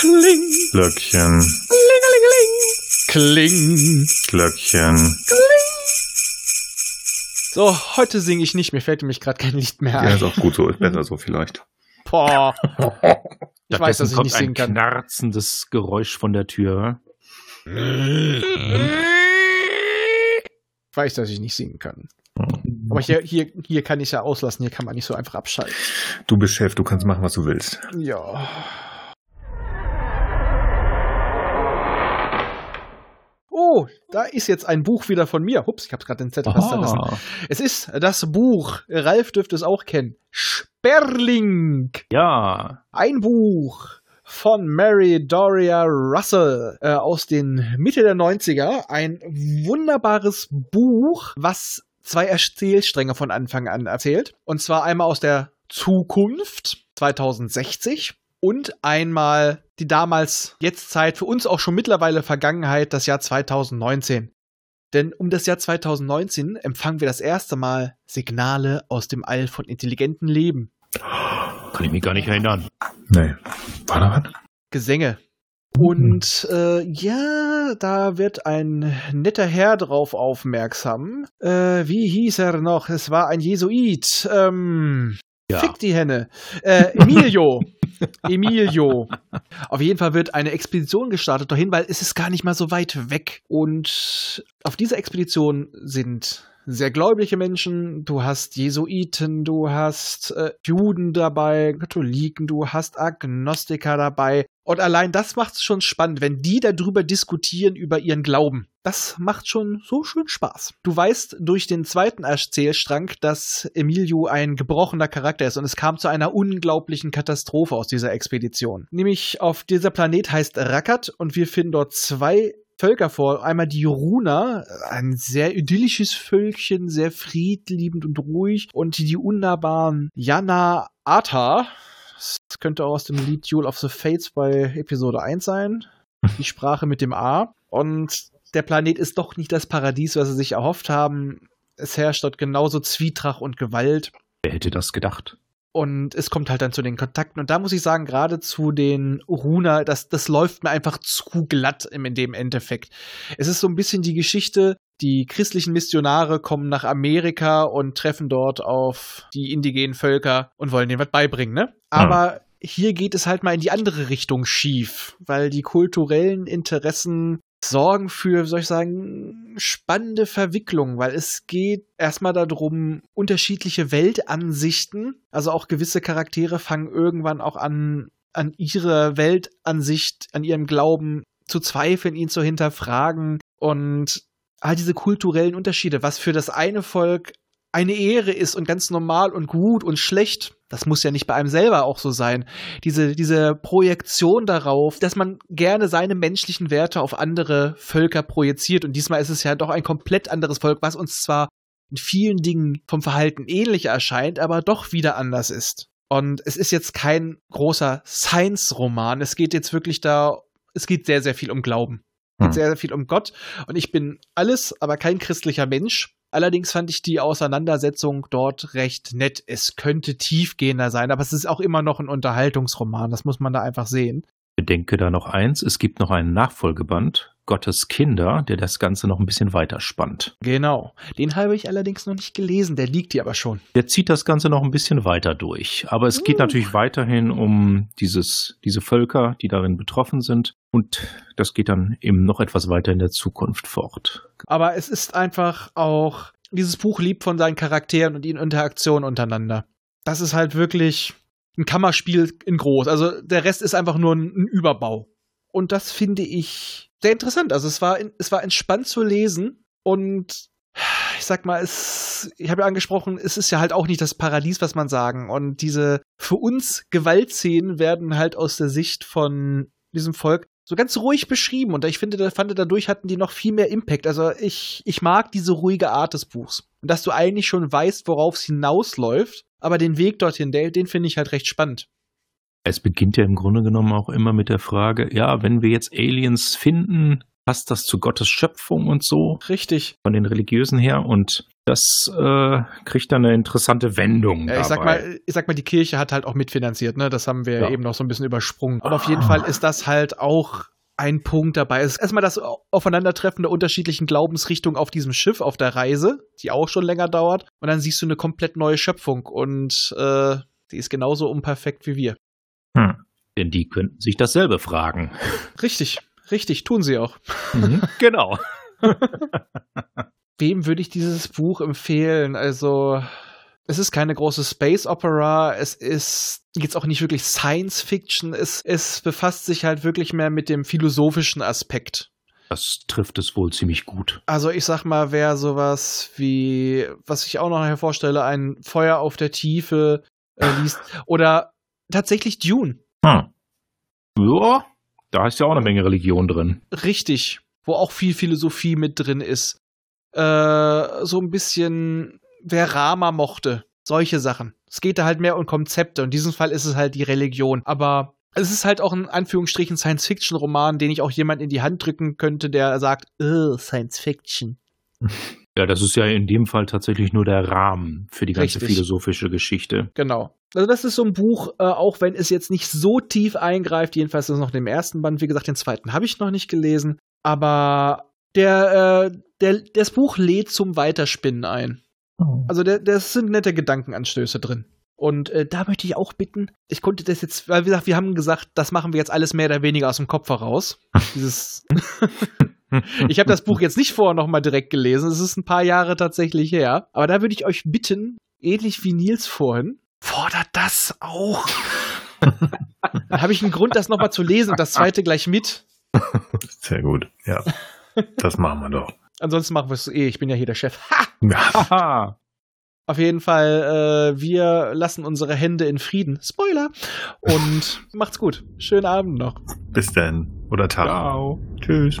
Kling. Glöckchen. Kling. Glöckchen. So, heute singe ich nicht. Mir fällt nämlich gerade kein Lied mehr Ja, ein. ist auch gut so. Ist besser so vielleicht. Boah. Ich weiß, dass ich kommt nicht singen ein kann. knarzendes Geräusch von der Tür. Ich weiß, dass ich nicht singen kann. Aber hier, hier, hier kann ich ja auslassen. Hier kann man nicht so einfach abschalten. Du bist Chef, du kannst machen, was du willst. Ja. Oh, da ist jetzt ein Buch wieder von mir. Hups, ich habe gerade den Zettel verlassen. Es ist das Buch, Ralf dürfte es auch kennen, Sperling. Ja, Ein Buch von Mary Doria Russell äh, aus den Mitte der 90er. Ein wunderbares Buch, was zwei Erzählstränge von Anfang an erzählt. Und zwar einmal aus der Zukunft 2060 und einmal die damals Jetztzeit, für uns auch schon mittlerweile Vergangenheit, das Jahr 2019. Denn um das Jahr 2019 empfangen wir das erste Mal Signale aus dem All von intelligentem Leben. kann ich mich gar nicht erinnern. Nee. War da was? Gesänge. Und äh, ja, da wird ein netter Herr drauf aufmerksam. Äh, wie hieß er noch? Es war ein Jesuit. Ähm, Ja. Fick die Henne. Äh, Emilio. Emilio. Auf jeden Fall wird eine Expedition gestartet dahin, weil es ist gar nicht mal so weit weg. Und auf dieser Expedition sind sehr gläubige Menschen, du hast Jesuiten, du hast äh, Juden dabei, Katholiken, du hast Agnostiker dabei. Und allein das macht es schon spannend, wenn die darüber diskutieren, über ihren Glauben. Das macht schon so schön Spaß. Du weißt durch den zweiten Erzählstrang, dass Emilio ein gebrochener Charakter ist und es kam zu einer unglaublichen Katastrophe aus dieser Expedition. Nämlich auf dieser Planet heißt Rakat und wir finden dort zwei Völker vor. Einmal die Runa, ein sehr idyllisches Völkchen, sehr friedliebend und ruhig. Und die wunderbaren Jana Ata. Das könnte auch aus dem Lied Duel of the Fates bei Episode 1 sein. Die Sprache mit dem A. Und der Planet ist doch nicht das Paradies, was sie sich erhofft haben. Es herrscht dort genauso Zwietracht und Gewalt. Wer hätte das gedacht? Und es kommt halt dann zu den Kontakten. Und da muss ich sagen, gerade zu den Runa, das, das läuft mir einfach zu glatt im, in dem Endeffekt. Es ist so ein bisschen die Geschichte, die christlichen Missionare kommen nach Amerika und treffen dort auf die indigenen Völker und wollen denen was beibringen, ne? Aber hier geht es halt mal in die andere Richtung schief, weil die kulturellen Interessen sorgen für, soll ich sagen, spannende Verwicklungen, weil es geht erstmal darum, unterschiedliche Weltansichten, also auch gewisse Charaktere fangen irgendwann auch an, an ihre Weltansicht, an ihrem Glauben zu zweifeln, ihn zu hinterfragen und all diese kulturellen Unterschiede, was für das eine Volk eine Ehre ist und ganz normal und gut und schlecht, das muss ja nicht bei einem selber auch so sein. Diese, diese Projektion darauf, dass man gerne seine menschlichen Werte auf andere Völker projiziert. Und diesmal ist es ja doch ein komplett anderes Volk, was uns zwar in vielen Dingen vom Verhalten ähnlich erscheint, aber doch wieder anders ist. Und es ist jetzt kein großer Science-Roman. Es geht jetzt wirklich da, es geht sehr, sehr viel um Glauben. Es geht Hm. sehr, sehr viel um Gott. Und ich bin alles, aber kein christlicher Mensch. Allerdings fand ich die Auseinandersetzung dort recht nett. Es könnte tiefgehender sein, aber es ist auch immer noch ein Unterhaltungsroman. Das muss man da einfach sehen. Bedenke da noch eins, es gibt noch einen Nachfolgeband, Gottes Kinder, der das Ganze noch ein bisschen weiter spannt. Genau. Den habe ich allerdings noch nicht gelesen. Der liegt hier aber schon. Der zieht das Ganze noch ein bisschen weiter durch. Aber es geht Uh. natürlich weiterhin um dieses, diese Völker, die darin betroffen sind. Und das geht dann eben noch etwas weiter in der Zukunft fort. Aber es ist einfach auch, dieses Buch liebt von seinen Charakteren und ihren Interaktionen untereinander. Das ist halt wirklich ein Kammerspiel in groß. Also der Rest ist einfach nur ein Überbau. Und das finde ich sehr interessant. Also es war, es war entspannt zu lesen und ich sag mal, es, ich habe ja angesprochen, es ist ja halt auch nicht das Paradies, was man sagen. Und diese für uns Gewaltszenen werden halt aus der Sicht von diesem Volk so ganz ruhig beschrieben. Und ich finde, fand dadurch hatten die noch viel mehr Impact. Also ich, ich mag diese ruhige Art des Buchs. Und dass du eigentlich schon weißt, worauf es hinausläuft, aber den Weg dorthin, den, den finde ich halt recht spannend. Es beginnt ja im Grunde genommen auch immer mit der Frage, ja, wenn wir jetzt Aliens finden, passt das zu Gottes Schöpfung und so Richtig. von den Religiösen her? Und Das äh, kriegt dann eine interessante Wendung. Ja, ich sag mal, ich sag mal, die Kirche hat halt auch mitfinanziert, ne? Das haben wir Ja. eben noch so ein bisschen übersprungen. Aber auf jeden Fall ist das halt auch ein Punkt dabei. Es ist erstmal das Aufeinandertreffen der unterschiedlichen Glaubensrichtungen auf diesem Schiff, auf der Reise, die auch schon länger dauert. Und dann siehst du eine komplett neue Schöpfung und äh, die ist genauso unperfekt wie wir. Hm. Denn die könnten sich dasselbe fragen. Richtig, richtig, tun sie auch. genau. Wem würde ich dieses Buch empfehlen? Also, es ist keine große Space Opera, es ist jetzt auch nicht wirklich Science Fiction, es, es befasst sich halt wirklich mehr mit dem philosophischen Aspekt. Das trifft es wohl ziemlich gut. Also ich sag mal, wer sowas wie, was ich auch noch hervorstelle, ein Feuer auf der Tiefe äh, liest oder tatsächlich Dune, Hm. Ja, da ist ja auch eine Menge Religion drin. richtig, wo auch viel Philosophie mit drin ist. Äh, so ein bisschen, wer Rama mochte, solche Sachen. Es geht da halt mehr um Konzepte. In diesem Fall ist es halt die Religion. Aber es ist halt auch ein Anführungsstrichen Science-Fiction-Roman, den ich auch jemand in die Hand drücken könnte, der sagt, "Ugh, Science-Fiction. Ja, das ist ja in dem Fall tatsächlich nur der Rahmen für die ganze Richtig. philosophische Geschichte. Genau. Also das ist so ein Buch, äh, auch wenn es jetzt nicht so tief eingreift, jedenfalls ist es noch im ersten Band. Wie gesagt, den zweiten habe ich noch nicht gelesen. Aber der, äh, der, das Buch lädt zum Weiterspinnen ein. Also da das sind nette Gedankenanstöße drin. Und äh, da möchte ich auch bitten, ich konnte das jetzt, weil wie gesagt, wir haben gesagt, das machen wir jetzt alles mehr oder weniger aus dem Kopf heraus. Dieses ich habe das Buch jetzt nicht vorher nochmal direkt gelesen, es ist ein paar Jahre tatsächlich her. Aber da würde ich euch bitten, ähnlich wie Nils vorhin, fordert das auch. Dann habe ich einen Grund, das nochmal zu lesen und das zweite gleich mit. Sehr gut. Ja. Das machen wir doch. Ansonsten machen wir es eh, ich bin ja hier der Chef. Ha! Auf jeden Fall, äh, wir lassen unsere Hände in Frieden. Spoiler. Und macht's gut. Schönen Abend noch. Bis dann. Oder Tag. Ciao. Tschüss.